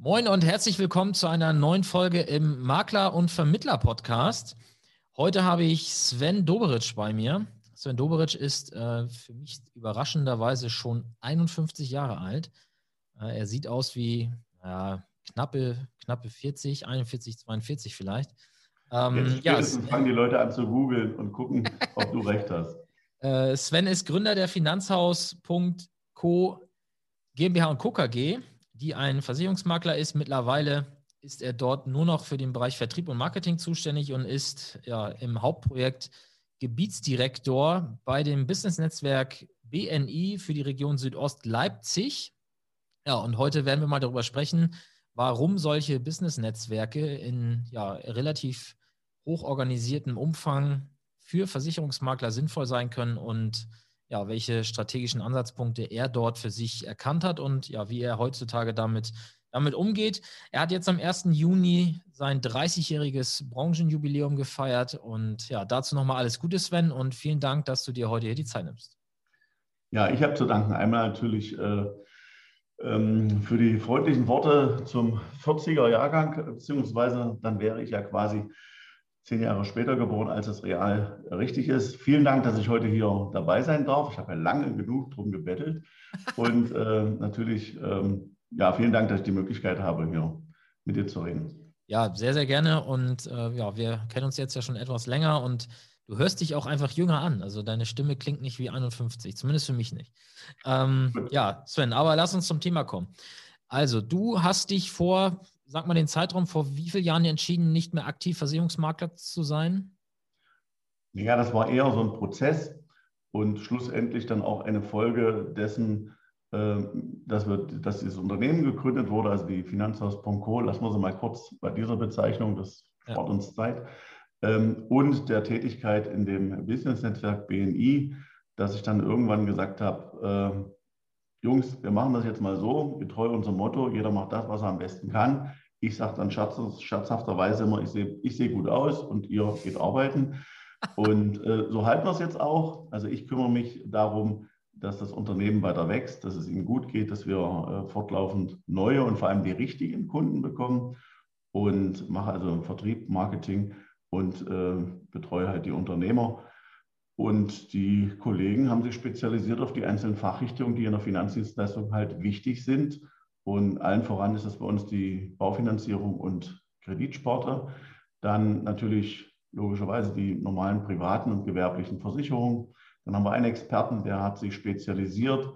Moin und herzlich willkommen zu einer neuen Folge im Makler- und Vermittler-Podcast. Heute habe ich Sven Doberitsch bei mir. Sven Doberitsch ist äh, für mich überraschenderweise schon 51 Jahre alt. Äh, er sieht aus wie ja, knappe, knappe 40, 41, 42 vielleicht. Ähm, Jetzt ja, fangen die Leute an zu googeln und gucken, ob du recht hast. Äh, Sven ist Gründer der Finanzhaus.co GmbH und Co. KG die ein Versicherungsmakler ist. Mittlerweile ist er dort nur noch für den Bereich Vertrieb und Marketing zuständig und ist ja, im Hauptprojekt Gebietsdirektor bei dem Business-Netzwerk BNI für die Region Südost Leipzig. Ja, und heute werden wir mal darüber sprechen, warum solche Business-Netzwerke in ja, relativ hochorganisiertem Umfang für Versicherungsmakler sinnvoll sein können und ja, welche strategischen Ansatzpunkte er dort für sich erkannt hat und ja, wie er heutzutage damit, damit umgeht. Er hat jetzt am 1. Juni sein 30-jähriges Branchenjubiläum gefeiert und ja, dazu nochmal alles Gute, Sven, und vielen Dank, dass du dir heute hier die Zeit nimmst. Ja, ich habe zu danken. Einmal natürlich äh, ähm, für die freundlichen Worte zum 40er Jahrgang, beziehungsweise dann wäre ich ja quasi zehn Jahre später geboren, als es real richtig ist. Vielen Dank, dass ich heute hier dabei sein darf. Ich habe ja lange genug drum gebettelt. Und äh, natürlich, ähm, ja, vielen Dank, dass ich die Möglichkeit habe, hier mit dir zu reden. Ja, sehr, sehr gerne. Und äh, ja, wir kennen uns jetzt ja schon etwas länger und du hörst dich auch einfach jünger an. Also deine Stimme klingt nicht wie 51, zumindest für mich nicht. Ähm, ja, Sven, aber lass uns zum Thema kommen. Also, du hast dich vor sag mal den Zeitraum, vor wie vielen Jahren entschieden, nicht mehr aktiv Versicherungsmakler zu sein? Ja, das war eher so ein Prozess und schlussendlich dann auch eine Folge dessen, ähm, dass, wir, dass dieses Unternehmen gegründet wurde, also die Finanzhaus.co, lassen wir sie mal kurz bei dieser Bezeichnung, das spart ja. uns Zeit, ähm, und der Tätigkeit in dem Business-Netzwerk BNI, dass ich dann irgendwann gesagt habe, ähm, Jungs, wir machen das jetzt mal so, getreu unserem Motto, jeder macht das, was er am besten kann. Ich sage dann scherz, scherzhafterweise immer, ich sehe ich seh gut aus und ihr geht arbeiten. Und äh, so halten wir es jetzt auch. Also ich kümmere mich darum, dass das Unternehmen weiter wächst, dass es ihnen gut geht, dass wir äh, fortlaufend neue und vor allem die richtigen Kunden bekommen und mache also Vertrieb, Marketing und äh, betreue halt die Unternehmer. Und die Kollegen haben sich spezialisiert auf die einzelnen Fachrichtungen, die in der Finanzdienstleistung halt wichtig sind. Und allen voran ist das bei uns die Baufinanzierung und Kreditsparte. Dann natürlich logischerweise die normalen privaten und gewerblichen Versicherungen. Dann haben wir einen Experten, der hat sich spezialisiert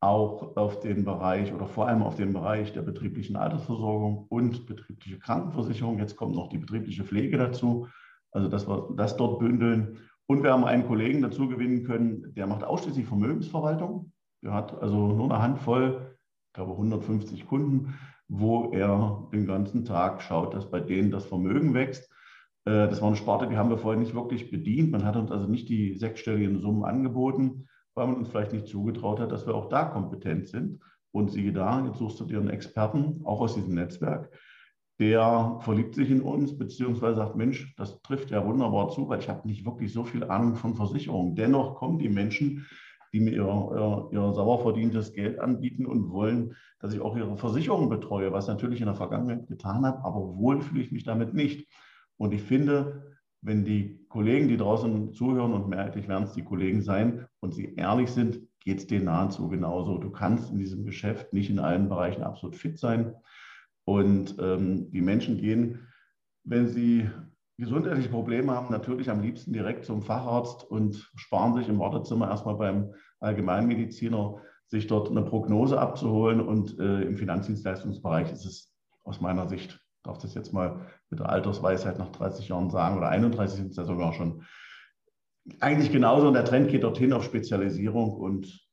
auch auf den Bereich oder vor allem auf den Bereich der betrieblichen Altersversorgung und betriebliche Krankenversicherung. Jetzt kommt noch die betriebliche Pflege dazu. Also dass wir das dort bündeln. Und wir haben einen Kollegen dazu gewinnen können, der macht ausschließlich Vermögensverwaltung. Der hat also nur eine Handvoll, glaube 150 Kunden, wo er den ganzen Tag schaut, dass bei denen das Vermögen wächst. Äh, das war eine Sparte, die haben wir vorher nicht wirklich bedient. Man hat uns also nicht die sechsstelligen Summen angeboten, weil man uns vielleicht nicht zugetraut hat, dass wir auch da kompetent sind. Und siehe da, jetzt suchst du dir einen Experten, auch aus diesem Netzwerk, der verliebt sich in uns, beziehungsweise sagt, Mensch, das trifft ja wunderbar zu, weil ich habe nicht wirklich so viel Ahnung von Versicherungen. Dennoch kommen die Menschen, die mir ihr, ihr, ihr sauer verdientes Geld anbieten und wollen, dass ich auch ihre Versicherung betreue, was ich natürlich in der Vergangenheit getan habe, aber wohl fühle ich mich damit nicht. Und ich finde, wenn die Kollegen, die draußen zuhören, und mehrheitlich werden es die Kollegen sein, und sie ehrlich sind, geht es denen nahezu genauso. Du kannst in diesem Geschäft nicht in allen Bereichen absolut fit sein. Und ähm, die Menschen gehen, wenn sie gesundheitliche Probleme haben, natürlich am liebsten direkt zum Facharzt und sparen sich im Wartezimmer erstmal beim Allgemeinmediziner, sich dort eine Prognose abzuholen. Und äh, im Finanzdienstleistungsbereich ist es aus meiner Sicht, darf das jetzt mal mit der Altersweisheit nach 30 Jahren sagen, oder 31 sind es ja sogar schon, eigentlich genauso. Und der Trend geht dorthin auf Spezialisierung. Und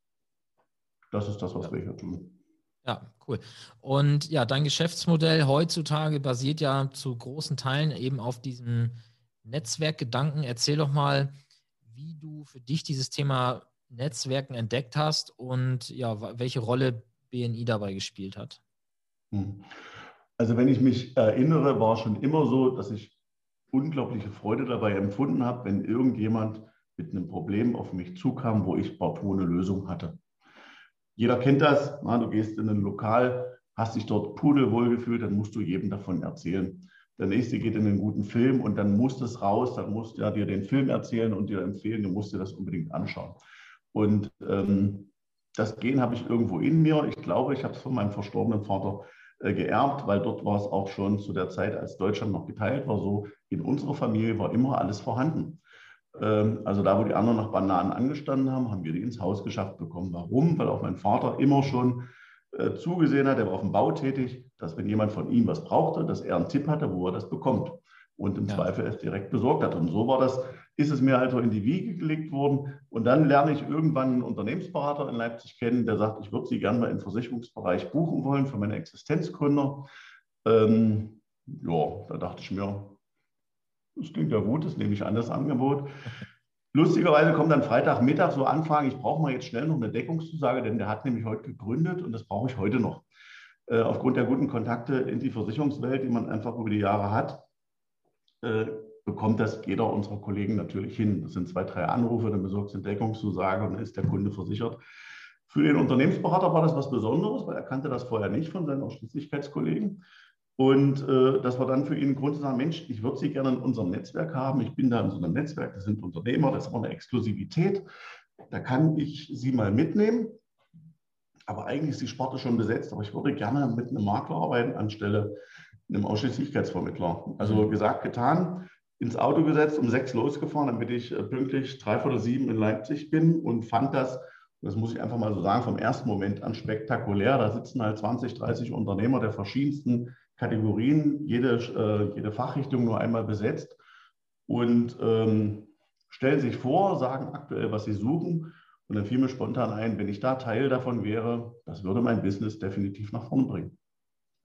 das ist das, was wir hier tun. Ja, cool. Und ja, dein Geschäftsmodell heutzutage basiert ja zu großen Teilen eben auf diesem Netzwerkgedanken. Erzähl doch mal, wie du für dich dieses Thema Netzwerken entdeckt hast und ja, welche Rolle BNI dabei gespielt hat. Hm. Also wenn ich mich erinnere, war schon immer so, dass ich unglaubliche Freude dabei empfunden habe, wenn irgendjemand mit einem Problem auf mich zukam, wo ich partout eine Lösung hatte. Jeder kennt das. Na, du gehst in ein Lokal, hast dich dort pudelwohl gefühlt, dann musst du jedem davon erzählen. Der nächste geht in einen guten Film und dann muss das raus, dann musst du ja dir den Film erzählen und dir empfehlen, du musst dir das unbedingt anschauen. Und ähm, das Gen habe ich irgendwo in mir. Ich glaube, ich habe es von meinem verstorbenen Vater äh, geerbt, weil dort war es auch schon zu der Zeit, als Deutschland noch geteilt war, so in unserer Familie war immer alles vorhanden. Ähm, also da, wo die anderen nach Bananen angestanden haben, haben wir die ins Haus geschafft bekommen. Warum? Weil auch mein Vater immer schon äh, zugesehen hat, er war auf dem Bau tätig, dass wenn jemand von ihm was brauchte, dass er einen Tipp hatte, wo er das bekommt und im ja. Zweifel es direkt besorgt hat. Und so war das, ist es mir also in die Wiege gelegt worden. Und dann lerne ich irgendwann einen Unternehmensberater in Leipzig kennen, der sagt, ich würde Sie gerne mal im Versicherungsbereich buchen wollen für meine Existenzgründer. Ähm, ja, da dachte ich mir, das klingt ja gut, das nehme ich an, das Angebot. Lustigerweise kommt dann Freitagmittag so Anfragen, ich brauche mal jetzt schnell noch eine Deckungszusage, denn der hat nämlich heute gegründet und das brauche ich heute noch. Äh, aufgrund der guten Kontakte in die Versicherungswelt, die man einfach über die Jahre hat, äh, bekommt das jeder unserer Kollegen natürlich hin. Das sind zwei, drei Anrufe, dann besorgt eine Deckungszusage und dann ist der Kunde versichert. Für den Unternehmensberater war das was Besonderes, weil er kannte das vorher nicht von seinen Ausschließlichkeitskollegen. Und äh, das war dann für ihn ein Grund zu sagen, Mensch, ich würde Sie gerne in unserem Netzwerk haben. Ich bin da in so einem Netzwerk, das sind Unternehmer, das ist auch eine Exklusivität. Da kann ich Sie mal mitnehmen. Aber eigentlich ist die Sparte schon besetzt. Aber ich würde gerne mit einem Makler arbeiten anstelle einem Ausschließlichkeitsvermittler. Also mhm. gesagt, getan, ins Auto gesetzt, um sechs losgefahren, damit ich äh, pünktlich dreiviertel sieben in Leipzig bin und fand das, das muss ich einfach mal so sagen, vom ersten Moment an spektakulär. Da sitzen halt 20, 30 Unternehmer der verschiedensten Kategorien, jede, äh, jede Fachrichtung nur einmal besetzt und ähm, stellen sich vor, sagen aktuell, was sie suchen. Und dann fiel mir spontan ein, wenn ich da Teil davon wäre, das würde mein Business definitiv nach vorne bringen.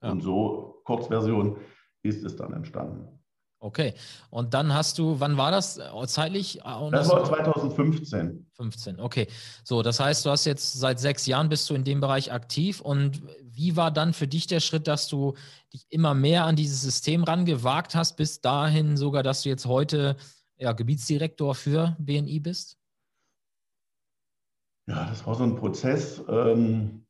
Ja. Und so, Kurzversion, ist es dann entstanden. Okay. Und dann hast du, wann war das äh, zeitlich? Äh, das war 2015. 15, okay. So, das heißt, du hast jetzt seit sechs Jahren bist du in dem Bereich aktiv. Und wie war dann für dich der Schritt, dass du dich immer mehr an dieses System rangewagt hast, bis dahin sogar, dass du jetzt heute ja, Gebietsdirektor für BNI bist? Ja, das war so ein Prozess. Ähm,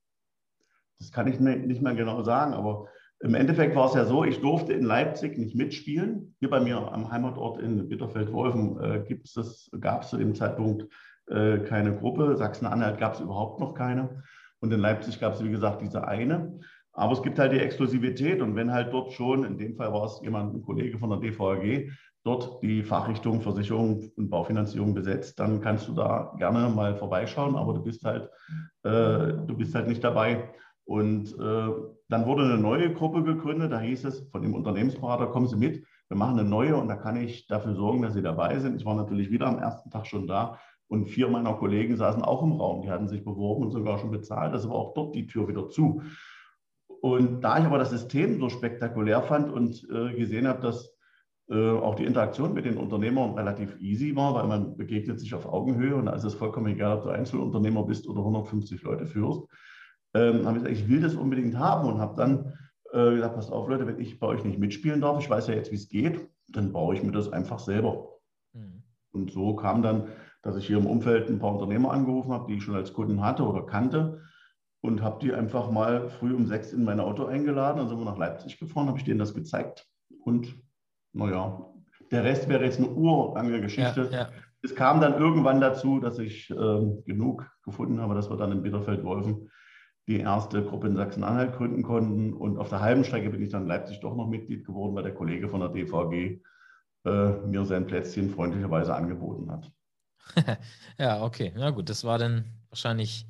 das kann ich nicht mehr genau sagen, aber im Endeffekt war es ja so, ich durfte in Leipzig nicht mitspielen. Hier bei mir am Heimatort in Bitterfeld-Wolfen äh, gab es zu dem Zeitpunkt äh, keine Gruppe. Sachsen-Anhalt gab es überhaupt noch keine. Und in Leipzig gab es, wie gesagt, diese eine. Aber es gibt halt die Exklusivität. Und wenn halt dort schon, in dem Fall war es jemand, ein Kollege von der DVAG, dort die Fachrichtung Versicherung und Baufinanzierung besetzt, dann kannst du da gerne mal vorbeischauen, aber du bist halt, äh, du bist halt nicht dabei. Und äh, dann wurde eine neue Gruppe gegründet, da hieß es von dem Unternehmensberater, kommen Sie mit, wir machen eine neue und da kann ich dafür sorgen, dass Sie dabei sind. Ich war natürlich wieder am ersten Tag schon da und vier meiner Kollegen saßen auch im Raum, die hatten sich beworben und sogar schon bezahlt, also war auch dort die Tür wieder zu. Und da ich aber das System so spektakulär fand und äh, gesehen habe, dass äh, auch die Interaktion mit den Unternehmern relativ easy war, weil man begegnet sich auf Augenhöhe und da ist es vollkommen egal, ob du Einzelunternehmer bist oder 150 Leute führst, ähm, habe ich gesagt, ich will das unbedingt haben und habe dann äh, gesagt, passt auf Leute, wenn ich bei euch nicht mitspielen darf, ich weiß ja jetzt, wie es geht, dann baue ich mir das einfach selber. Mhm. Und so kam dann, dass ich hier im Umfeld ein paar Unternehmer angerufen habe, die ich schon als Kunden hatte oder kannte und habe die einfach mal früh um sechs in mein Auto eingeladen. Dann sind wir nach Leipzig gefahren, habe ich denen das gezeigt und naja, der Rest wäre jetzt eine urlange Geschichte. Ja, ja. Es kam dann irgendwann dazu, dass ich äh, genug gefunden habe, dass wir dann in Bitterfeld-Wolfen die erste Gruppe in Sachsen-Anhalt gründen konnten. Und auf der halben Strecke bin ich dann in Leipzig doch noch Mitglied geworden, weil der Kollege von der DVG äh, mir sein Plätzchen freundlicherweise angeboten hat. ja, okay. Na gut, das war dann wahrscheinlich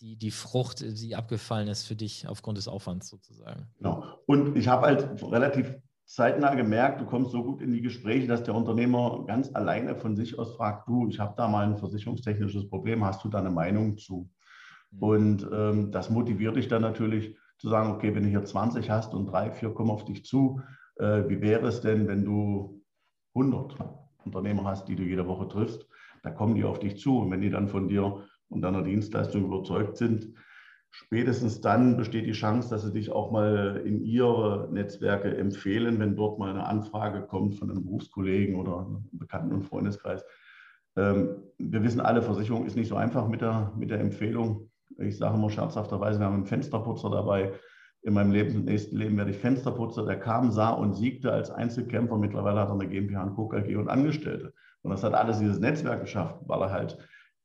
die, die Frucht, die abgefallen ist für dich aufgrund des Aufwands sozusagen. Genau. Und ich habe halt relativ zeitnah gemerkt, du kommst so gut in die Gespräche, dass der Unternehmer ganz alleine von sich aus fragt, du, ich habe da mal ein versicherungstechnisches Problem, hast du da eine Meinung zu? Mhm. Und ähm, das motiviert dich dann natürlich zu sagen, okay, wenn du hier 20 hast und drei, vier kommen auf dich zu, äh, wie wäre es denn, wenn du 100 Unternehmer hast, die du jede Woche triffst? Da kommen die auf dich zu. Und wenn die dann von dir und deiner Dienstleistung überzeugt sind, spätestens dann besteht die Chance, dass sie dich auch mal in ihre Netzwerke empfehlen, wenn dort mal eine Anfrage kommt von einem Berufskollegen oder einem Bekannten- und Freundeskreis. Ähm, wir wissen alle, Versicherung ist nicht so einfach mit der, mit der Empfehlung. Ich sage immer scherzhafterweise, wir haben einen Fensterputzer dabei. in meinem Leben, im nächsten Leben werde ich Fensterputzer. Der kam, sah und siegte als Einzelkämpfer. Mittlerweile hat er eine GmbH und Co. AG und Angestellte. Und das hat alles dieses Netzwerk geschafft, weil er halt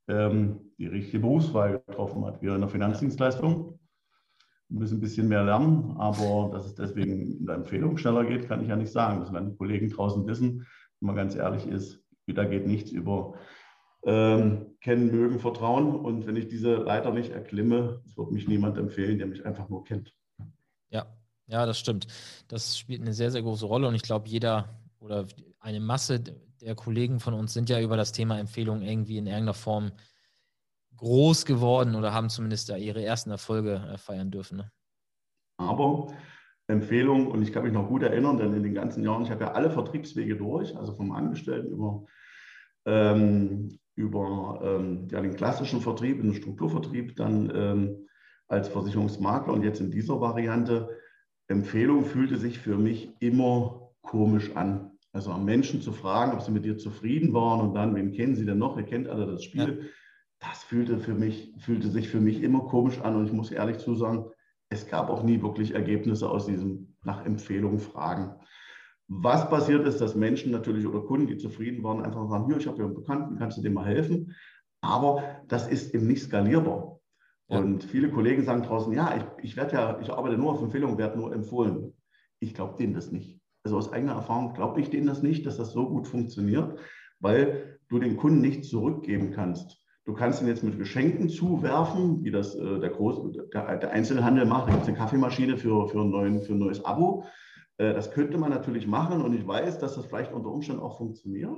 ähm, die richtige Berufswahl getroffen hat. Wir in der Finanzdienstleistung müssen ein bisschen mehr lernen, aber dass es deswegen in der Empfehlung schneller geht, kann ich ja nicht sagen. Das werden die Kollegen draußen wissen. Wenn man ganz ehrlich ist, da geht nichts über ähm, kennen, mögen, vertrauen. Und wenn ich diese Leiter nicht erklimme, es wird mich niemand empfehlen, der mich einfach nur kennt. Ja, ja, das stimmt. Das spielt eine sehr, sehr große Rolle und ich glaube, jeder oder eine Masse der Kollegen von uns sind ja über das Thema Empfehlung irgendwie in irgendeiner Form groß geworden oder haben zumindest da ihre ersten Erfolge äh, feiern dürfen. Ne? Aber Empfehlung, und ich kann mich noch gut erinnern, denn in den ganzen Jahren, ich habe ja alle Vertriebswege durch, also vom Angestellten über, ähm, über ähm, ja, den klassischen Vertrieb, den Strukturvertrieb, dann ähm, als Versicherungsmakler und jetzt in dieser Variante. Empfehlung fühlte sich für mich immer komisch an. Also am Menschen zu fragen, ob sie mit dir zufrieden waren und dann, wen kennen sie denn noch? Ihr kennt alle das Spiel. Ja. Das fühlte, für mich, fühlte sich für mich immer komisch an und ich muss ehrlich zu sagen, es gab auch nie wirklich Ergebnisse aus diesem nach Empfehlung fragen. Was passiert ist, dass Menschen natürlich oder Kunden, die zufrieden waren, einfach sagen, hier, ich habe ja einen Bekannten, kannst du dem mal helfen? Aber das ist eben nicht skalierbar. Ja. Und viele Kollegen sagen draußen, ja, ich, ich werde ja, ich arbeite nur auf Empfehlung, werde nur empfohlen. Ich glaube denen das nicht. Also aus eigener Erfahrung glaube ich denen das nicht, dass das so gut funktioniert, weil du den Kunden nicht zurückgeben kannst. Du kannst ihn jetzt mit Geschenken zuwerfen, wie das äh, der, Groß, der, der, Einzelhandel macht. Da gibt es eine Kaffeemaschine für, für, neuen, für ein neues Abo. Äh, das könnte man natürlich machen und ich weiß, dass das vielleicht unter Umständen auch funktioniert.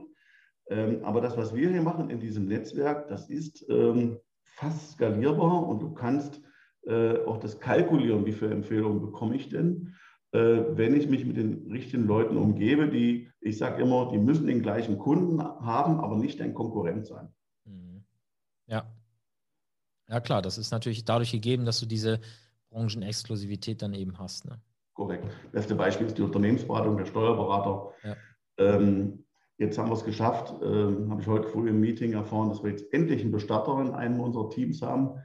Ähm, aber das, was wir hier machen in diesem Netzwerk, das ist ähm, fast skalierbar und du kannst äh, auch das kalkulieren, wie viele Empfehlungen bekomme ich denn, äh, wenn ich mich mit den richtigen Leuten umgebe, die, ich sage immer, die müssen den gleichen Kunden haben, aber nicht ein Konkurrent sein. Mhm. Ja. Ja, klar, das ist natürlich dadurch gegeben, dass du diese Branchenexklusivität dann eben hast. Ne? Korrekt. Beste Beispiel ist die Unternehmensberatung, der Steuerberater. Ja. Ähm, Jetzt haben wir es geschafft, äh, habe ich heute früh im Meeting erfahren, dass wir jetzt endlich einen Bestatter in einem unserer Teams haben.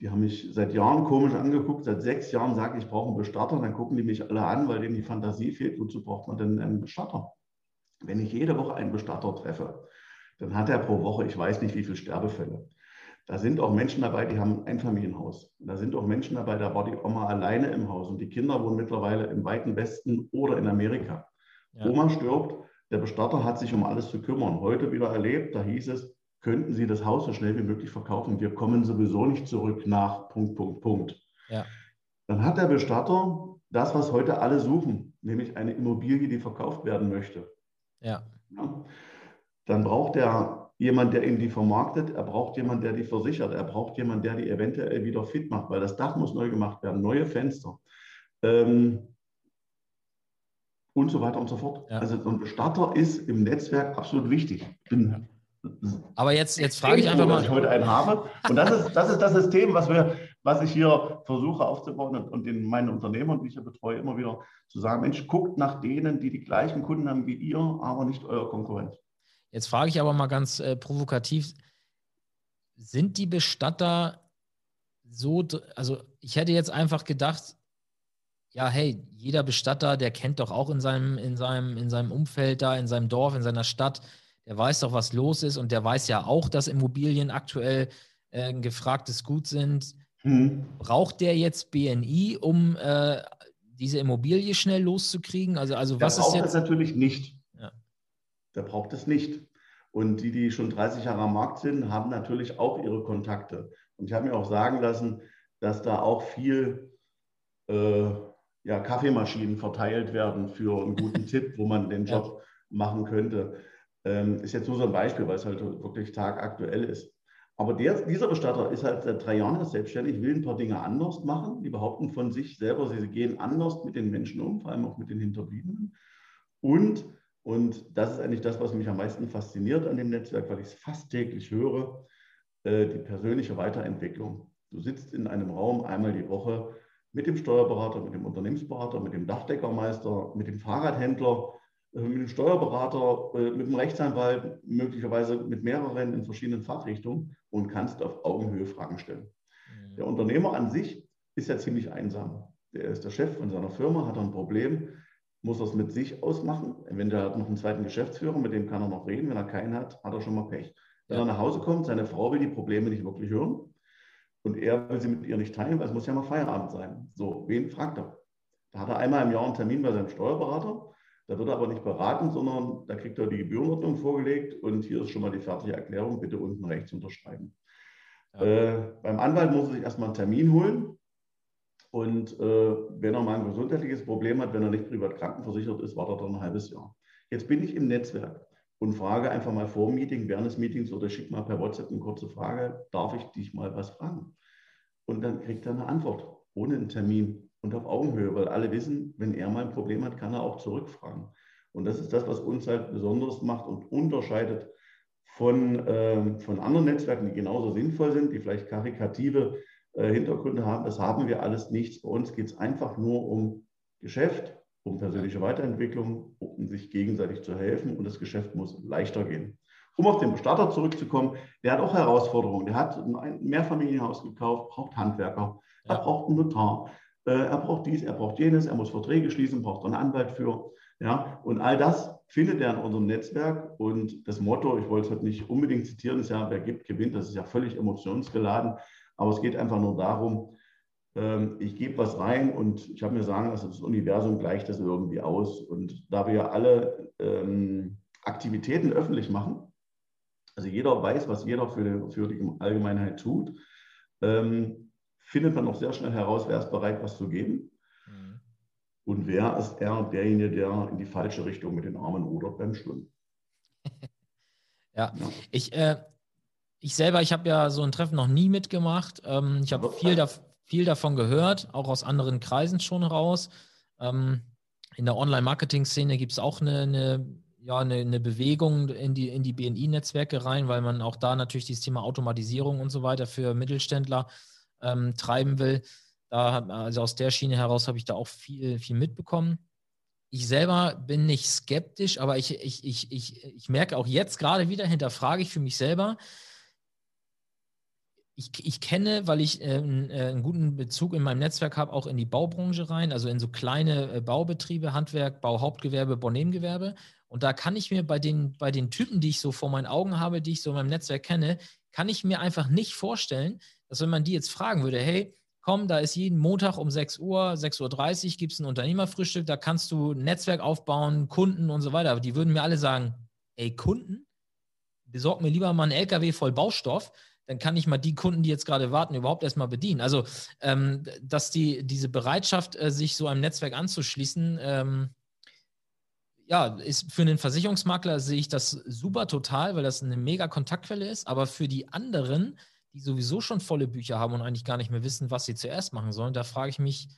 Die haben mich seit Jahren komisch angeguckt. Seit sechs Jahren sage ich, ich brauche einen Bestatter. Dann gucken die mich alle an, weil denen die Fantasie fehlt. Wozu braucht man denn einen Bestatter? Wenn ich jede Woche einen Bestatter treffe, dann hat er pro Woche, ich weiß nicht wie viele Sterbefälle. Da sind auch Menschen dabei, die haben ein Familienhaus. Da sind auch Menschen dabei, da war die Oma alleine im Haus und die Kinder wohnen mittlerweile im weiten Westen oder in Amerika. Ja. Oma stirbt, der Bestatter hat sich um alles zu kümmern. Heute wieder erlebt, da hieß es, könnten Sie das Haus so schnell wie möglich verkaufen. Wir kommen sowieso nicht zurück nach Punkt, Punkt, Punkt. Ja. Dann hat der Bestatter das, was heute alle suchen, nämlich eine Immobilie, die verkauft werden möchte. Ja. ja. Dann braucht er jemand, der ihm die vermarktet. Er braucht jemand, der die versichert. Er braucht jemand, der die eventuell wieder fit macht, weil das Dach muss neu gemacht werden, neue Fenster. Ähm, und so weiter und so fort. Ja. Also so ein Bestatter ist im Netzwerk absolut wichtig. Bin aber jetzt, jetzt frage ich einfach mal. Dass ich heute einen habe. Und das ist, das ist das System, was, wir, was ich hier versuche aufzubauen und, und in meinen Unternehmern, die ich hier betreue, immer wieder zu sagen: Mensch, guckt nach denen, die die gleichen Kunden haben wie ihr, aber nicht euer Konkurrent. Jetzt frage ich aber mal ganz äh, provokativ: Sind die Bestatter so, also ich hätte jetzt einfach gedacht, ja, hey, jeder Bestatter, der kennt doch auch in seinem, in seinem, in seinem Umfeld da, in seinem Dorf, in seiner Stadt, der weiß doch, was los ist und der weiß ja auch, dass Immobilien aktuell äh, ein gefragtes Gut sind. Mhm. Braucht der jetzt BNI, um äh, diese Immobilie schnell loszukriegen? Also, also was der ist jetzt? es natürlich nicht. Der braucht es nicht. Und die, die schon 30 Jahre am Markt sind, haben natürlich auch ihre Kontakte. Und ich habe mir auch sagen lassen, dass da auch viel äh, ja, Kaffeemaschinen verteilt werden für einen guten Tipp, wo man den Job machen könnte. Ähm, ist jetzt nur so ein Beispiel, weil es halt wirklich tagaktuell ist. Aber der, dieser Bestatter ist halt seit drei Jahren selbstständig, will ein paar Dinge anders machen. Die behaupten von sich selber, sie gehen anders mit den Menschen um, vor allem auch mit den Hinterbliebenen. Und, und das ist eigentlich das, was mich am meisten fasziniert an dem Netzwerk, weil ich es fast täglich höre, äh, die persönliche Weiterentwicklung. Du sitzt in einem Raum einmal die Woche mit dem Steuerberater, mit dem Unternehmensberater, mit dem Dachdeckermeister, mit dem Fahrradhändler, äh, mit dem Steuerberater, äh, mit dem Rechtsanwalt, möglicherweise mit mehreren in verschiedenen Fachrichtungen und kannst auf Augenhöhe Fragen stellen. Mhm. Der Unternehmer an sich ist ja ziemlich einsam. der ist der Chef von seiner Firma, hat ein Problem, muss er es mit sich ausmachen. Eventuell hat er noch einen zweiten Geschäftsführer, mit dem kann er noch reden. Wenn er keinen hat, hat er schon mal Pech. Wenn er nach Hause kommt, seine Frau will die Probleme nicht wirklich hören und er will sie mit ihr nicht teilen, weil es muss ja mal Feierabend sein. So, wen fragt er? Da hat er einmal im Jahr einen Termin bei seinem Steuerberater. Da wird er aber nicht beraten, sondern da kriegt er die Gebührenordnung vorgelegt und hier ist schon mal die fertige Erklärung, bitte unten rechts unterschreiben. Ja. Äh, beim Anwalt muss er sich erstmal einen Termin holen. Und äh, wenn er mal ein gesundheitliches Problem hat, wenn er nicht privat krankenversichert ist, wartet er ein halbes Jahr. Jetzt bin ich im Netzwerk und frage einfach mal vor dem Meeting, während des Meetings oder schick mal per WhatsApp eine kurze Frage, darf ich dich mal was fragen? Und dann kriegt er eine Antwort ohne einen Termin und auf Augenhöhe, weil alle wissen, wenn er mal ein Problem hat, kann er auch zurückfragen. Und das ist das, was uns halt besonders macht und unterscheidet von, äh, von anderen Netzwerken, die genauso sinnvoll sind, die vielleicht karikative äh, Hintergründe haben. Das haben wir alles nicht. Bei uns geht es einfach nur um Geschäft, um persönliche Weiterentwicklung, um sich gegenseitig zu helfen und das Geschäft muss leichter gehen. Um auf den Bestatter zurückzukommen, der hat auch Herausforderungen. Der hat ein Mehrfamilienhaus gekauft, braucht Handwerker, er braucht einen Notar, äh, er braucht dies, er braucht jenes, er muss Verträge schließen, braucht einen Anwalt für. Ja, und all das findet er in unserem Netzwerk. Und das Motto, ich wollte es heute nicht unbedingt zitieren, ist ja, wer gibt, gewinnt. Das ist ja völlig emotionsgeladen. Aber es geht einfach nur darum, ähm, ich gebe was rein und ich habe mir sagen lassen, das Universum gleicht das irgendwie aus. Und da wir alle ähm, Aktivitäten öffentlich machen, also jeder weiß, was jeder für die, für die Allgemeinheit tut, ähm, findet man auch sehr schnell heraus, wer ist bereit, was zu geben. Mhm. Und wer ist eher derjenige, der in die falsche Richtung mit den Armen rudert beim Schwimmen. ja. ja, ich, äh, ich selber, ich habe ja so ein Treffen noch nie mitgemacht. Ähm, ich habe viel, da, viel davon gehört, auch aus anderen Kreisen schon raus. Ähm, in der Online-Marketing-Szene gibt es auch eine, eine, ja, eine, eine, Bewegung in die, in die BNI-Netzwerke rein, weil man auch da natürlich dieses Thema Automatisierung und so weiter für Mittelständler ähm, treiben will. Da, also aus der Schiene heraus habe ich da auch viel, viel mitbekommen. Ich selber bin nicht skeptisch, aber ich, ich, ich, ich, ich merke auch jetzt gerade wieder, hinterfrage ich für mich selber, ich, ich kenne, weil ich äh, äh, einen guten Bezug in meinem Netzwerk habe, auch in die Baubranche rein, also in so kleine äh, Baubetriebe, Handwerk, Bauhauptgewerbe, Baunebengewerbe. Und da kann ich mir bei den, bei den Typen, die ich so vor meinen Augen habe, die ich so in meinem Netzwerk kenne, kann ich mir einfach nicht vorstellen, dass wenn man die jetzt fragen würde, hey, komm, da ist jeden Montag um 6 Uhr, 6.30 Uhr gibt es ein Unternehmerfrühstück, da kannst du ein Netzwerk aufbauen, Kunden und so weiter. Die würden mir alle sagen, ey, Kunden, besorg mir lieber mal einen LKW voll Baustoff, dann kann ich mal die Kunden, die jetzt gerade warten, überhaupt erstmal bedienen. Also, ähm, dass die, diese Bereitschaft, äh, sich so einem Netzwerk anzuschließen, ähm, ja, ist für einen Versicherungsmakler sehe ich das super total, weil das eine mega Kontaktquelle ist. Aber für die anderen, die sowieso schon volle Bücher haben und eigentlich gar nicht mehr wissen, was sie zuerst machen sollen, da frage ich mich,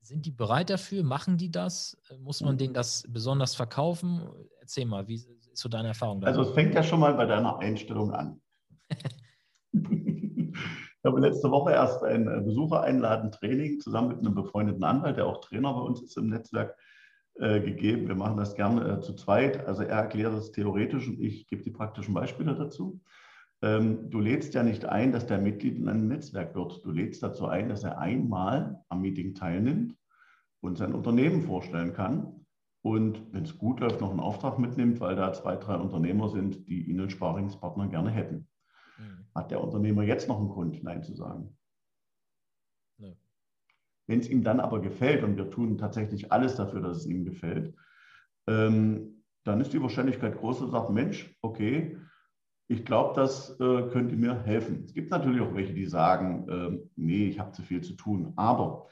sind die bereit dafür? Machen die das? Muss man denen das besonders verkaufen? Erzähl mal, wie ist so deine Erfahrung? Also es fängt ja schon mal bei deiner Einstellung an. Ich habe letzte Woche erst ein äh, Besucher einladen Training zusammen mit einem befreundeten Anwalt, der auch Trainer bei uns ist im Netzwerk, äh, gegeben. Wir machen das gerne äh, zu zweit. Also er erklärt es theoretisch und ich gebe die praktischen Beispiele dazu. Ähm, du lädst ja nicht ein, dass der Mitglied in einem Netzwerk wird. Du lädst dazu ein, dass er einmal am Meeting teilnimmt und sein Unternehmen vorstellen kann. Und wenn es gut läuft, noch einen Auftrag mitnimmt, weil da zwei, drei Unternehmer sind, die ihn als Sparingspartner gerne hätten. Hat der Unternehmer jetzt noch einen Grund, Nein zu sagen? Nee. Wenn es ihm dann aber gefällt, und wir tun tatsächlich alles dafür, dass es ihm gefällt, ähm, dann ist die Wahrscheinlichkeit groß, dass er sagt, Mensch, okay, ich glaube, das äh, könnte mir helfen. Es gibt natürlich auch welche, die sagen, äh, nee, ich habe zu viel zu tun. Aber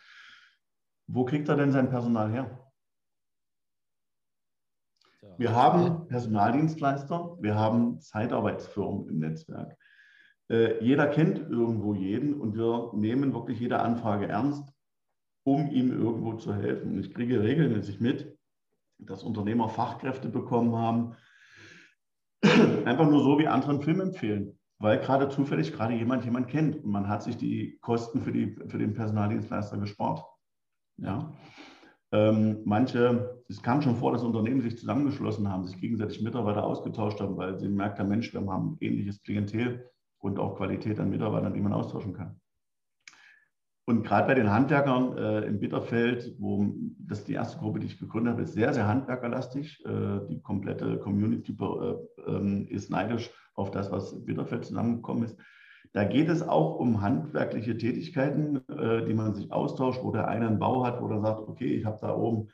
wo kriegt er denn sein Personal her? Wir haben Personaldienstleister, wir haben Zeitarbeitsfirmen im Netzwerk. Äh, jeder kennt irgendwo jeden und wir nehmen wirklich jede Anfrage ernst, um ihm irgendwo zu helfen. Und ich kriege regelmäßig mit, dass Unternehmer Fachkräfte bekommen haben, einfach nur so wie anderen Film empfehlen, weil gerade zufällig gerade jemand jemand kennt und man hat sich die Kosten für, die, für den Personaldienstleister gespart. Ja. Ähm, manche, es kam schon vor, dass Unternehmen sich zusammengeschlossen haben, sich gegenseitig Mitarbeiter ausgetauscht haben, weil sie merkt, der Mensch, wir haben ähnliches Klientel und auch Qualität an Mitarbeitern, die man austauschen kann. Und gerade bei den Handwerkern äh, im Bitterfeld, wo das die erste Gruppe, die ich gegründet habe, ist sehr, sehr handwerkerlastig. Äh, die komplette Community äh, ähm, ist neidisch auf das, was in Bitterfeld zusammengekommen ist. Da geht es auch um handwerkliche Tätigkeiten, äh, die man sich austauscht, wo der eine einen Bau hat, wo er sagt, okay, ich habe da oben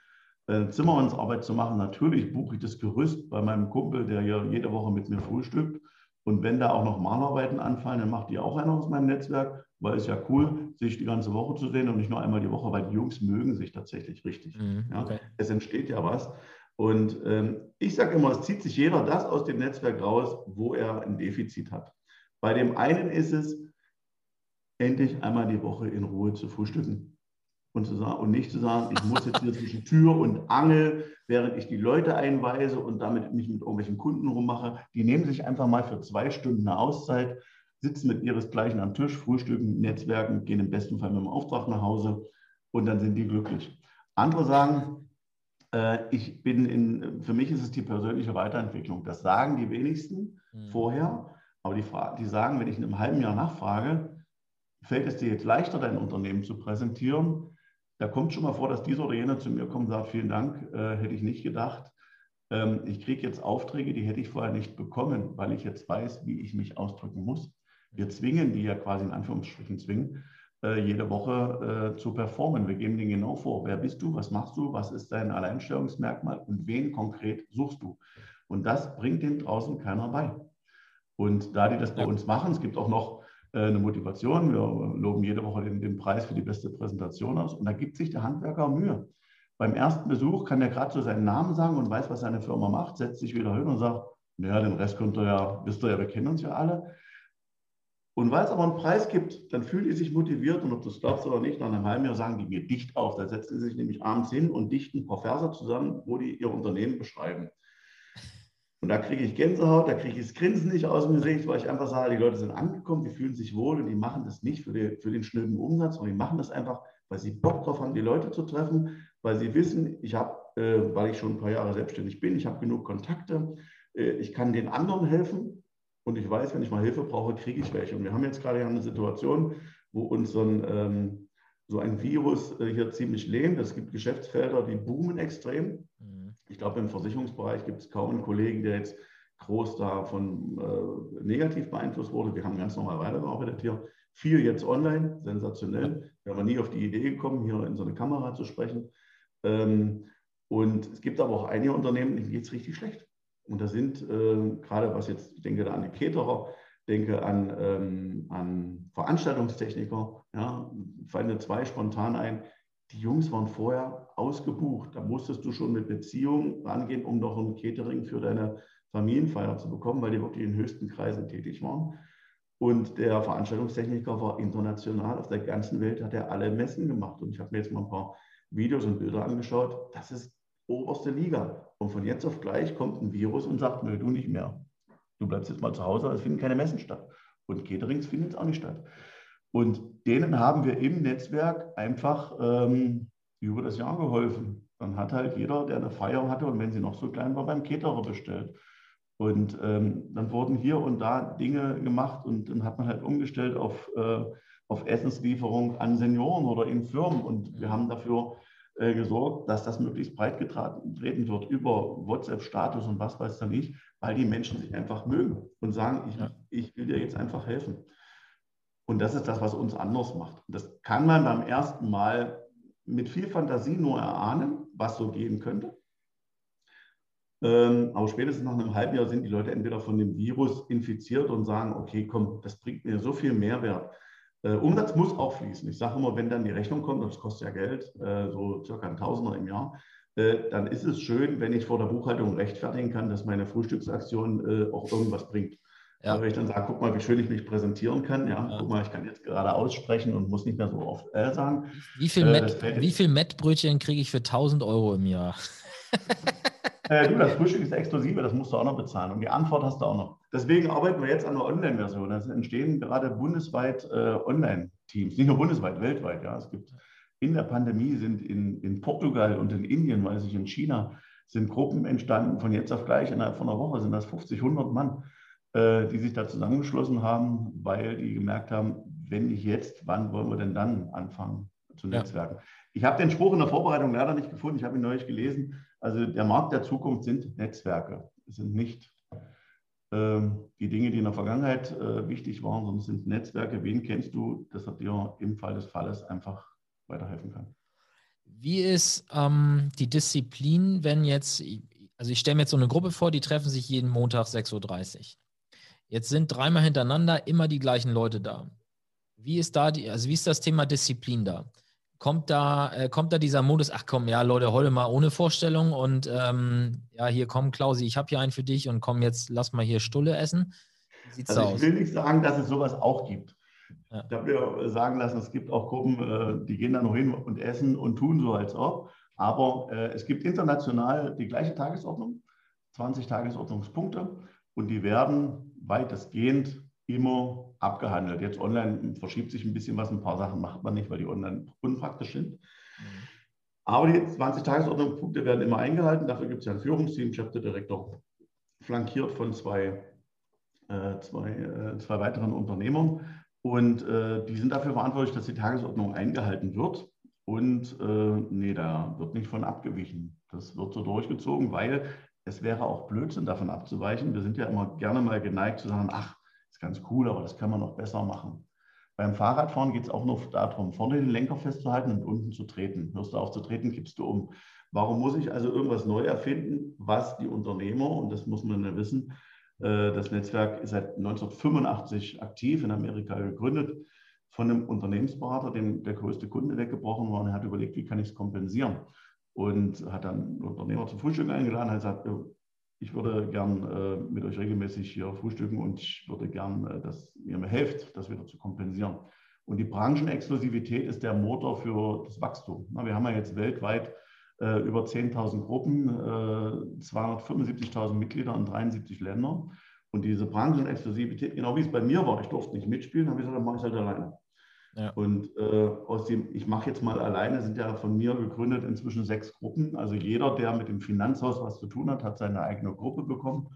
äh, Zimmermannsarbeit zu machen. Natürlich buche ich das Gerüst bei meinem Kumpel, der ja jede Woche mit mir frühstückt. Und wenn da auch noch Malarbeiten anfallen, dann macht die auch einer aus meinem Netzwerk, weil es ja cool, sich die ganze Woche zu sehen und nicht nur einmal die Woche, weil die Jungs mögen sich tatsächlich richtig. Mhm, okay. ja, es entsteht ja was. Und ähm, ich sage immer, es zieht sich jeder das aus dem Netzwerk raus, wo er ein Defizit hat. Bei dem einen ist es, endlich einmal die Woche in Ruhe zu frühstücken und, zu sagen, und nicht zu sagen, ich muss jetzt hier zwischen Tür und Angel, während ich die Leute einweise und damit mich mit irgendwelchen Kunden rummache. Die nehmen sich einfach mal für zwei Stunden eine Auszeit, sitzen mit ihresgleichen am Tisch, frühstücken, Netzwerken, gehen im besten Fall mit dem Auftrag nach Hause und dann sind die glücklich. Andere sagen, äh, ich bin in, für mich ist es die persönliche Weiterentwicklung. Das sagen die wenigsten mhm. vorher, aber die, die sagen, wenn ich in einem halben Jahr nachfrage, fällt es dir jetzt leichter, dein Unternehmen zu präsentieren? Da kommt schon mal vor, dass dieser oder jener zu mir kommt und sagt, vielen Dank, äh, hätte ich nicht gedacht. Ähm, ich kriege jetzt Aufträge, die hätte ich vorher nicht bekommen, weil ich jetzt weiß, wie ich mich ausdrücken muss. Wir zwingen die ja quasi in Anführungsstrichen zwingen, äh, jede Woche äh, zu performen. Wir geben denen genau vor, wer bist du, was machst du, was ist dein Alleinstellungsmerkmal und wen konkret suchst du. Und das bringt denen draußen keiner bei. Und da die das bei uns machen, es gibt auch noch eine Motivation. Wir loben jede Woche den, den, Preis für die beste Präsentation aus. Und da gibt sich der Handwerker Mühe. Beim ersten Besuch kann er gerade so seinen Namen sagen und weiß, was seine Firma macht, setzt sich wieder hin und sagt, naja, den Rest könnt ihr ja, wisst ihr ja, wir kennen uns ja alle. Und weil es aber einen Preis gibt, dann fühlen die sich motiviert und ob du es glaubst oder nicht, nach einem halben Jahr sagen die mir dicht auf. Da setzen sie sich nämlich abends hin und dichten ein paar Verse zusammen, wo die ihr Unternehmen beschreiben. Und da kriege ich Gänsehaut, da kriege ich das Grinsen nicht aus dem Gesicht, weil ich einfach sage, die Leute sind angekommen, die fühlen sich wohl und die machen das nicht für, die, für den schnöden Umsatz, sondern die machen das einfach, weil sie Bock drauf haben, die Leute zu treffen, weil sie wissen, ich habe, äh, weil ich schon ein paar Jahre selbstständig bin, ich habe genug Kontakte, äh, ich kann den anderen helfen und ich weiß, wenn ich mal Hilfe brauche, kriege ich welche. Und wir haben jetzt gerade eine Situation, wo uns so ein, ähm, so ein Virus äh, hier ziemlich lähmt. Es gibt Geschäftsfelder, die boomen extrem. Mhm ich glaube, im Versicherungsbereich gibt es kaum einen Kollegen, der jetzt groß davon äh, negativ beeinflusst wurde. Wir haben ganz normal weitergearbeitet hier. Viel jetzt online, sensationell. Wir haben nie auf die Idee gekommen, hier in so eine Kamera zu sprechen. Ähm, und es gibt aber auch einige Unternehmen, denen geht es richtig schlecht. Und da sind äh, gerade was jetzt, ich denke da an die Caterer, denke an, ähm, an Veranstaltungstechniker, ja, fallen mir zwei spontan ein, die Jungs waren vorher ausgebucht. Da musstest du schon mit Beziehung rangehen, um noch ein Catering für deine Familienfeier zu bekommen, weil die wirklich in höchsten Kreisen tätig waren. Und der Veranstaltungstechniker war international. Auf der ganzen Welt hat er alle Messen gemacht. Und ich habe mir jetzt mal ein paar Videos und Bilder angeschaut. Das ist oberste Liga. Und von jetzt auf gleich kommt ein Virus und sagt, nö, du nicht mehr. Du bleibst jetzt mal zu Hause, es finden keine Messen statt. Und Caterings finden jetzt auch nicht statt. Und denen haben wir im Netzwerk einfach ähm, über das Jahr geholfen. Dann hat halt jeder, der eine Feier hatte und wenn sie noch so klein war, beim Caterer bestellt. Und ähm, dann wurden hier und da Dinge gemacht und dann hat man halt umgestellt auf, äh, auf Essenslieferung an Senioren oder in Firmen. Und wir haben dafür äh, gesorgt, dass das möglichst breit getreten wird über WhatsApp-Status und was weiß da nicht, weil die Menschen sich einfach mögen und sagen, ich, ich will dir jetzt einfach helfen. Und das ist das, was uns anders macht. das kann man beim ersten Mal mit viel Fantasie nur erahnen, was so gehen könnte. Ähm, aber spätestens nach einem halben Jahr sind die Leute entweder von dem Virus infiziert und sagen, okay, komm, das bringt mir so viel Mehrwert. Äh, Umsatz muss auch fließen. Ich sage immer, wenn dann die Rechnung kommt, das kostet ja Geld, äh, so circa ein Tausender im Jahr, äh, dann ist es schön, wenn ich vor der Buchhaltung rechtfertigen kann, dass meine Frühstücksaktion auch irgendwas bringt. Ja. Wenn ich dann sage, guck mal, wie schön ich mich präsentieren kann. Ja, ja. guck mal, ich kann jetzt gerade aussprechen und muss nicht mehr so oft äh sagen. Wie viel, äh, Met, wie viel Mettbrötchen kriege ich für 1000 Euro im Jahr? äh, du, das Frühstück ist exklusive, das musst du auch noch bezahlen. Und die Antwort hast du auch noch. Deswegen arbeiten wir jetzt an einer Online-Version. Es entstehen gerade bundesweit äh, Online-Teams. Nicht nur bundesweit, weltweit. Ja, es gibt in der Pandemie sind in, in Portugal und in Indien, weiß ich, in China, sind Gruppen entstanden, von jetzt auf gleich, innerhalb von einer Woche sind das 50, 100 Mann die sich da zusammengeschlossen haben, weil die gemerkt haben, wenn nicht jetzt, wann wollen wir denn dann anfangen zu netzwerken? Ja. Ich habe den Spruch in der Vorbereitung leider nicht gefunden, ich habe ihn neulich gelesen. Also der Markt der Zukunft sind Netzwerke, es sind nicht ähm, die Dinge, die in der Vergangenheit äh, wichtig waren, sondern es sind Netzwerke. Wen kennst du, dass er dir im Fall des Falles einfach weiterhelfen kann? Wie ist ähm, die Disziplin, wenn jetzt, also ich stelle mir jetzt so eine Gruppe vor, die treffen sich jeden Montag 6.30 Uhr. Jetzt sind dreimal hintereinander immer die gleichen Leute da. Wie ist da die, also wie ist das Thema Disziplin da? Kommt da, äh, kommt da dieser Modus, ach komm, ja, Leute, heute mal ohne Vorstellung und ähm, ja, hier komm, Klausi, ich habe hier einen für dich und komm jetzt, lass mal hier Stulle essen. Wie sieht's also aus? Ich will nicht sagen, dass es sowas auch gibt. Ja. Ich habe mir sagen lassen, es gibt auch Gruppen, äh, die gehen da noch hin und essen und tun so, als ob. Aber äh, es gibt international die gleiche Tagesordnung, 20 Tagesordnungspunkte und die werden weitestgehend immer abgehandelt. Jetzt online verschiebt sich ein bisschen was, ein paar Sachen macht man nicht, weil die online unpraktisch sind. Mhm. Aber die 20 Tagesordnungspunkte werden immer eingehalten. Dafür gibt es ja ein Führungsteam, Chefdirektor, flankiert von zwei, äh, zwei, äh, zwei weiteren Unternehmern. Und äh, die sind dafür verantwortlich, dass die Tagesordnung eingehalten wird. Und äh, nee, da wird nicht von abgewichen. Das wird so durchgezogen, weil es wäre auch Blödsinn, davon abzuweichen. Wir sind ja immer gerne mal geneigt zu sagen, ach, ganz cool, aber das kann man noch besser machen. Beim Fahrradfahren geht es auch noch darum, vorne den Lenker festzuhalten und unten zu treten. Hörst du auf zu treten, kippst du um. Warum muss ich also irgendwas neu erfinden, was die Unternehmer, und das muss man ja wissen, äh, das Netzwerk ist seit 1985 aktiv, in Amerika gegründet, von einem Unternehmensberater, dem der größte Kunde weggebrochen war und er hat überlegt, wie kann ich es kompensieren. Und hat dann Unternehmer zum Frühstück eingeladen, hat gesagt, ich würde gern äh, mit euch regelmäßig hier frühstücken und ich würde gern, äh, dass ihr mir helft, das wieder zu kompensieren. Und die Branchenexklusivität ist der Motor für das Wachstum. Na, wir haben ja jetzt weltweit äh, über 10.000 Gruppen, 275.000 äh, Mitglieder in 73 Ländern. Und diese Branchenexklusivität, genau wie es bei mir war, ich durfte nicht mitspielen, habe ich gesagt, dann mache ich es halt alleine. Ja. Und äh, aus dem, ich mache jetzt mal alleine, sind ja von mir gegründet inzwischen sechs Gruppen. Also jeder, der mit dem Finanzhaus was zu tun hat, hat seine eigene Gruppe bekommen.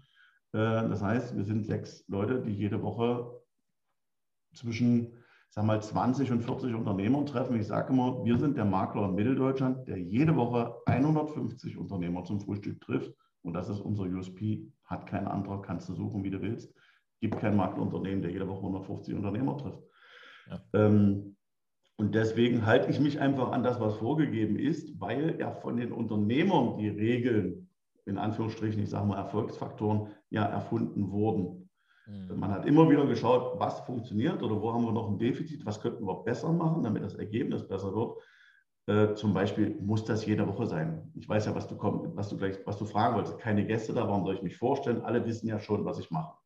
Äh, das heißt, wir sind sechs Leute, die jede Woche zwischen sag mal, 20 und 40 Unternehmer treffen. Ich sage immer, wir sind der Makler in Mitteldeutschland, der jede Woche 150 Unternehmer zum Frühstück trifft. Und das ist unser USP. Hat kein anderer, kannst du suchen, wie du willst. Gibt kein Maklerunternehmen, der jede Woche 150 Unternehmer trifft. Ähm, und deswegen halte ich mich einfach an das, was vorgegeben ist, weil ja von den Unternehmern die Regeln, in Anführungsstrichen, ich sage mal Erfolgsfaktoren, ja erfunden wurden. Mhm. Man hat immer wieder geschaut, was funktioniert oder wo haben wir noch ein Defizit, was könnten wir besser machen, damit das Ergebnis besser wird. Äh, zum Beispiel muss das jede Woche sein. Ich weiß ja, was du, komm, was du gleich, was du fragen wolltest. Keine Gäste da, warum soll ich mich vorstellen? Alle wissen ja schon, was ich mache.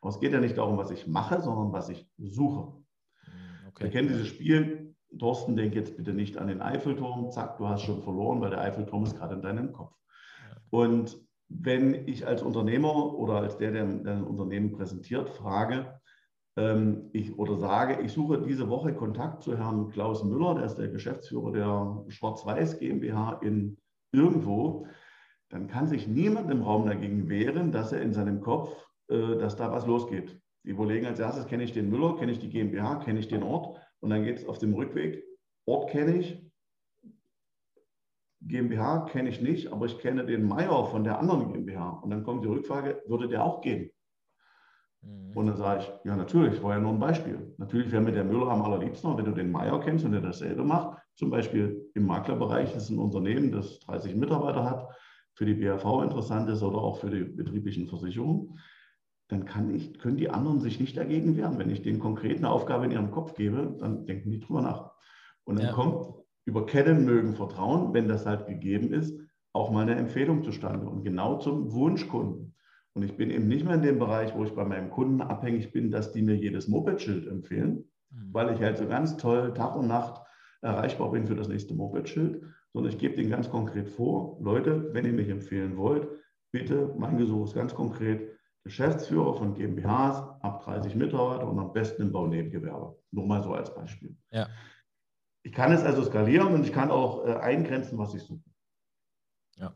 Aber es geht ja nicht darum, was ich mache, sondern was ich suche. Okay. Wir kennen dieses Spiel. Thorsten, denk jetzt bitte nicht an den Eiffelturm. Zack, du hast schon verloren, weil der Eiffelturm ist gerade in deinem Kopf. Und wenn ich als Unternehmer oder als der, der ein Unternehmen präsentiert, frage ähm, ich, oder sage, ich suche diese Woche Kontakt zu Herrn Klaus Müller, der ist der Geschäftsführer der Schwarz-Weiß GmbH in irgendwo, dann kann sich niemand im Raum dagegen wehren, dass er in seinem Kopf, äh, dass da was losgeht. Die überlegen als erstes, kenne ich den Müller, kenne ich die GmbH, kenne ich den Ort und dann geht es auf dem Rückweg. Ort kenne ich, GmbH kenne ich nicht, aber ich kenne den Meier von der anderen GmbH. Und dann kommt die Rückfrage, würde der auch gehen? Mhm. Und dann sage ich, ja natürlich, war ja nur ein Beispiel. Natürlich wäre mir der Müller am allerliebsten, wenn du den Meier kennst und der dasselbe macht. Zum Beispiel im Maklerbereich ist ein Unternehmen, das 30 Mitarbeiter hat, für die BAV interessant ist oder auch für die betrieblichen Versicherungen dann kann ich, können die anderen sich nicht dagegen wehren. Wenn ich denen konkret eine Aufgabe in ihrem Kopf gebe, dann denken die drüber nach. Und dann ja. kommt über Kennen mögen Vertrauen, wenn das halt gegeben ist, auch mal eine Empfehlung zustande und genau zum Wunschkunden. Und ich bin eben nicht mehr in dem Bereich, wo ich bei meinem Kunden abhängig bin, dass die mir jedes Moped-Schild empfehlen, mhm. weil ich halt so ganz toll Tag und Nacht erreichbar bin für das nächste Moped-Schild, sondern ich gebe denen ganz konkret vor, Leute, wenn ihr mich empfehlen wollt, bitte, mein Gesuch ist ganz konkret, Geschäftsführer von GmbHs ab 30 Mitarbeiter und am besten im Baunebengewerbe. Nur mal so als Beispiel. Ja. Ich kann es also skalieren und ich kann auch äh, eingrenzen, was ich suche. Ja.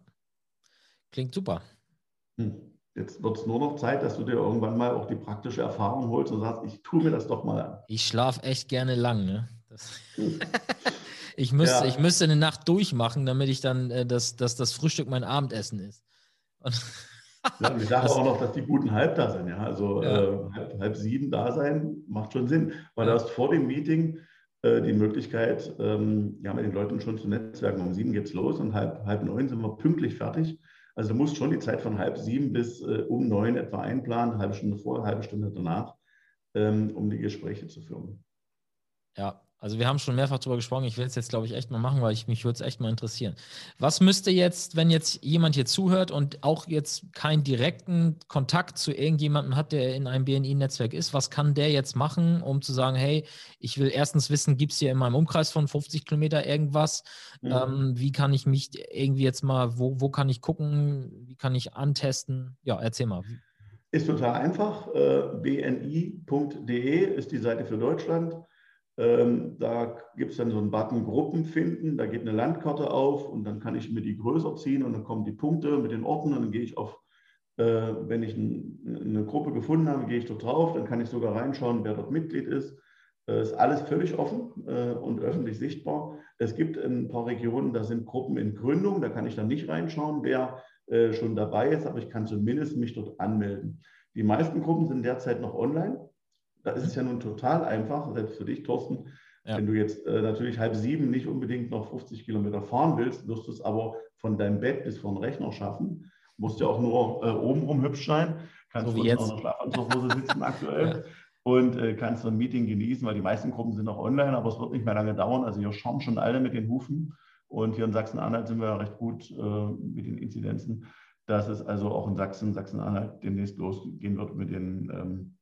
Klingt super. Hm. Jetzt wird es nur noch Zeit, dass du dir irgendwann mal auch die praktische Erfahrung holst und sagst, ich tue mir das doch mal an. Ich schlafe echt gerne lang. Ne? ich, müsste, ja. ich müsste eine Nacht durchmachen, damit ich dann, äh, das, dass das Frühstück mein Abendessen ist. Ja, ich sage auch noch, dass die guten halb da sind. Ja? Also ja. Äh, halb, halb, sieben da sein macht schon Sinn, weil du hast vor dem Meeting äh, die Möglichkeit, ähm, ja, mit den Leuten schon zu netzwerken. Um sieben geht es los und halb, halb neun sind wir pünktlich fertig. Also du musst schon die Zeit von halb sieben bis äh, um neun etwa einplanen, halbe Stunde vorher, halbe Stunde danach, ähm, um die Gespräche zu führen. Ja, also wir haben schon mehrfach darüber gesprochen. Ich will es jetzt, glaube ich, echt mal machen, weil ich mich würde es echt mal interessieren. Was müsste jetzt, wenn jetzt jemand hier zuhört und auch jetzt keinen direkten Kontakt zu irgendjemandem hat, der in einem BNI-Netzwerk ist, was kann der jetzt machen, um zu sagen, hey, ich will erstens wissen, gibt es hier in meinem Umkreis von 50 Kilometer irgendwas? Mhm. Ähm, wie kann ich mich irgendwie jetzt mal, wo, wo kann ich gucken? Wie kann ich antesten? Ja, erzähl mal. Ist total einfach. Äh, bni.de ist die Seite für Deutschland. Ähm, da gibt es dann so einen Button Gruppen finden, da geht eine Landkarte auf und dann kann ich mir die größer ziehen und dann kommen die Punkte mit den Orten und dann gehe ich auf, äh, wenn ich ein, eine Gruppe gefunden habe, gehe ich dort drauf, dann kann ich sogar reinschauen, wer dort Mitglied ist. Äh, ist alles völlig offen äh, und öffentlich sichtbar. Es gibt ein paar Regionen, da sind Gruppen in Gründung, da kann ich dann nicht reinschauen, wer äh, schon dabei ist, aber ich kann zumindest mich dort anmelden. Die meisten Gruppen sind derzeit noch online. Da ist es ja nun total einfach, selbst für dich, Thorsten, ja. wenn du jetzt äh, natürlich halb sieben nicht unbedingt noch 50 Kilometer fahren willst, wirst du es aber von deinem Bett bis vor den Rechner schaffen. Musst ja auch nur äh, obenrum hübsch sein. Kannst so wie jetzt. noch Schlafanzughose sitzen aktuell. Ja. Und äh, kannst ein Meeting genießen, weil die meisten Gruppen sind noch online, aber es wird nicht mehr lange dauern. Also hier schauen schon alle mit den Hufen. Und hier in Sachsen-Anhalt sind wir ja recht gut äh, mit den Inzidenzen, dass es also auch in Sachsen, Sachsen-Anhalt demnächst losgehen wird mit den ähm,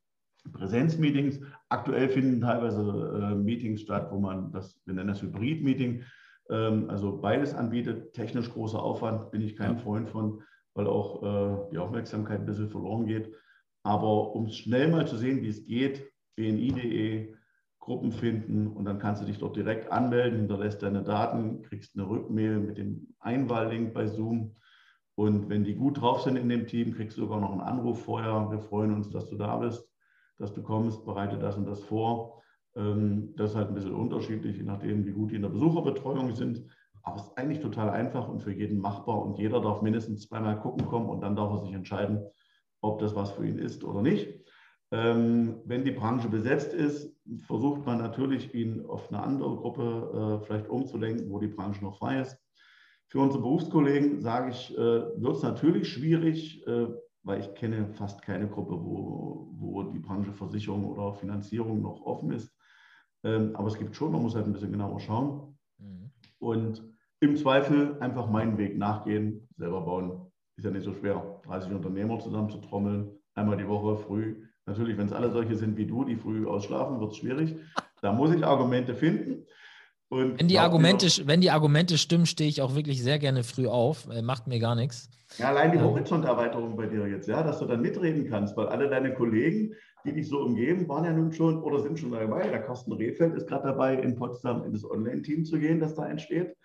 Präsenzmeetings. Aktuell finden teilweise äh, Meetings statt, wo man das, wir nennen das Hybrid-Meeting, ähm, also beides anbietet. Technisch großer Aufwand bin ich kein ja. Freund von, weil auch äh, die Aufmerksamkeit ein bisschen verloren geht. Aber um schnell mal zu sehen, wie es geht, bni.de, Gruppen finden und dann kannst du dich dort direkt anmelden, hinterlässt deine Daten, kriegst eine Rückmail mit dem Einwahllink bei Zoom. Und wenn die gut drauf sind in dem Team, kriegst du sogar noch einen Anruf vorher. Wir freuen uns, dass du da bist dass du kommst, bereite das und das vor. Ähm, das ist halt ein bisschen unterschiedlich, je nachdem, wie gut die in der Besucherbetreuung sind. Aber es ist eigentlich total einfach und für jeden machbar. Und jeder darf mindestens zweimal gucken kommen und dann darf er sich entscheiden, ob das was für ihn ist oder nicht. Ähm, wenn die Branche besetzt ist, versucht man natürlich, ihn auf eine andere Gruppe äh, vielleicht umzulenken, wo die Branche noch frei ist. Für unsere Berufskollegen sage ich, äh, wird es natürlich schwierig, äh, weil ich kenne fast keine Gruppe, wo, wo die Branche Versicherung oder Finanzierung noch offen ist. Ähm, aber es gibt schon, man muss halt ein bisschen genauer schauen. Mhm. Und im Zweifel einfach meinen Weg nachgehen, selber bauen. Ist ja nicht so schwer, 30 Unternehmer zusammen zu trommeln, einmal die Woche früh. Natürlich, wenn es alle solche sind wie du, die früh ausschlafen, wird es schwierig. Da muss ich Argumente finden. Und wenn, die Argumente, wenn die Argumente stimmen, stehe ich auch wirklich sehr gerne früh auf. Äh, macht mir gar nichts. Ja, allein die Horizonterweiterung bei dir jetzt, ja, dass du dann mitreden kannst, weil alle deine Kollegen, die dich so umgeben, waren ja nun schon oder sind schon dabei. Der Carsten Rehfeld ist gerade dabei, in Potsdam in das Online-Team zu gehen, das da entsteht.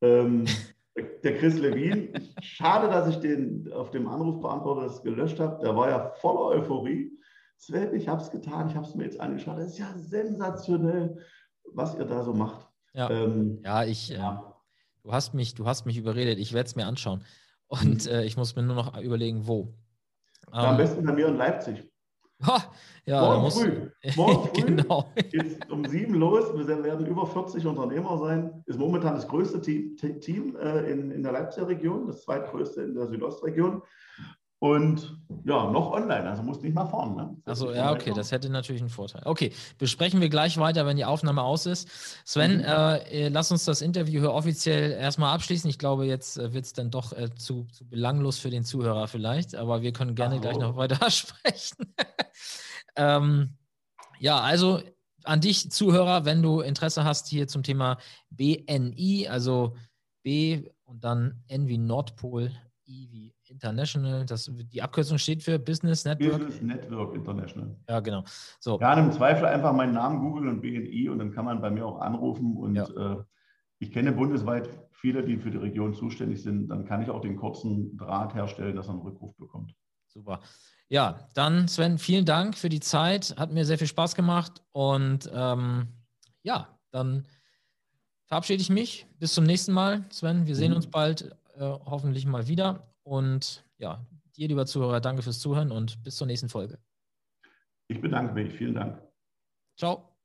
Ähm, der Chris Levin, schade, dass ich den auf dem Anrufbeantworter das gelöscht habe. Der war ja voller Euphorie. Sven, ich habe es getan, ich habe es mir jetzt angeschaut. Das ist ja sensationell, was ihr da so macht. Ja, ähm, ja ich, ja. Äh, du, hast mich, du hast mich überredet. Ich werde es mir anschauen. Und mhm. äh, ich muss mir nur noch überlegen, wo. Ja, am ähm, besten bei mir in Leipzig. Ha, ja, morgen muss, früh. Morgen früh genau. geht um sieben los. Wir werden über 40 Unternehmer sein. Ist momentan das größte Team, Team äh, in, in der Leipziger Region, das zweitgrößte in der Südostregion. Und ja, noch online, also musst nicht mal fahren. Ne? Also ja, okay, das hätte natürlich einen Vorteil. Okay, besprechen wir gleich weiter, wenn die Aufnahme aus ist. Sven, mhm. äh, lass uns das Interview hier offiziell erstmal abschließen. Ich glaube, jetzt äh, wird es dann doch äh, zu, zu, belanglos für den Zuhörer vielleicht, aber wir können gerne Ach, gleich noch weiter sprechen. ähm, ja, also an dich, Zuhörer, wenn du Interesse hast hier zum Thema BNI, also B und dann N wie Nordpol, I wie International, das, die Abkürzung steht für Business Network. Business Network International. Ja, genau. So. Ja, im Zweifel einfach meinen Namen googeln und BNI und dann kann man bei mir auch anrufen. Und ja. äh, ich kenne bundesweit viele, die für die Region zuständig sind. Dann kann ich auch den kurzen Draht herstellen, dass er einen Rückruf bekommt. Super. Ja, dann Sven, vielen Dank für die Zeit. Hat mir sehr viel Spaß gemacht. Und ähm, ja, dann verabschiede ich mich. Bis zum nächsten Mal, Sven. Wir sehen mhm. uns bald äh, hoffentlich mal wieder. Und ja, dir, lieber Zuhörer, danke fürs Zuhören und bis zur nächsten Folge. Ich bedanke mich. Vielen Dank. Ciao.